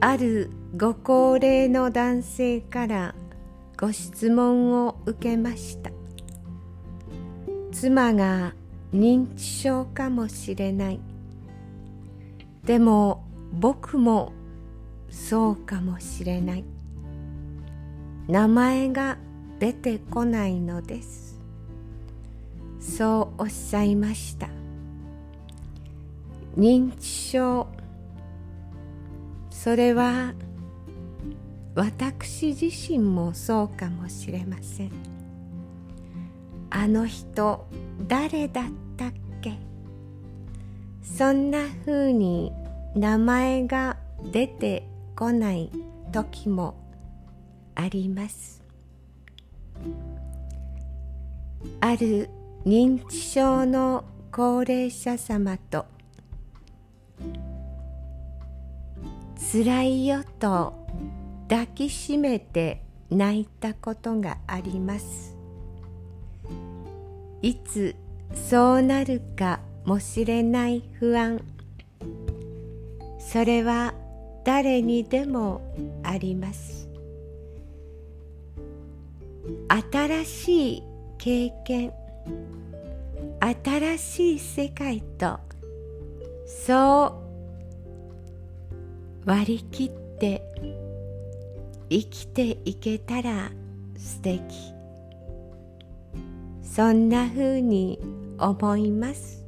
あるご高齢の男性からご質問を受けました。妻が認知症かもしれない。でも僕もそうかもしれない。名前が出てこないのです。そうおっしゃいました。認知症。それは私自身もそうかもしれません。あの人誰だったっけ？そんなふうに名前が出てこない時もあります。ある認知症の高齢者様と辛いよと抱きしめて泣いたことがあります。いつそうなるかもしれない不安。それは誰にでもあります。新しい経験新しい世界とそう割り切って生きていけたら素敵。そんなふうに思います。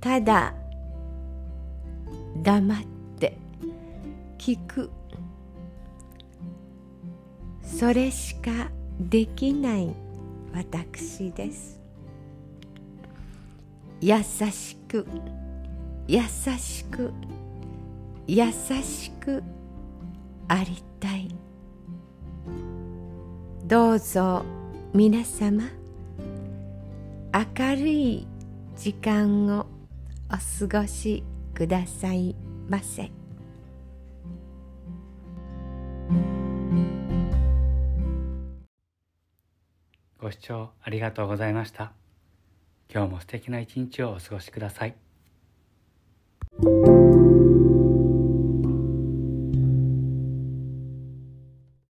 ただ黙って聞く。それしかできない私です。優しく優しく優しくありたいどうぞ皆様明るい時間をお過ごしくださいませ。ご視聴ありがとうございました。今日も素敵な一日をお過ごしください。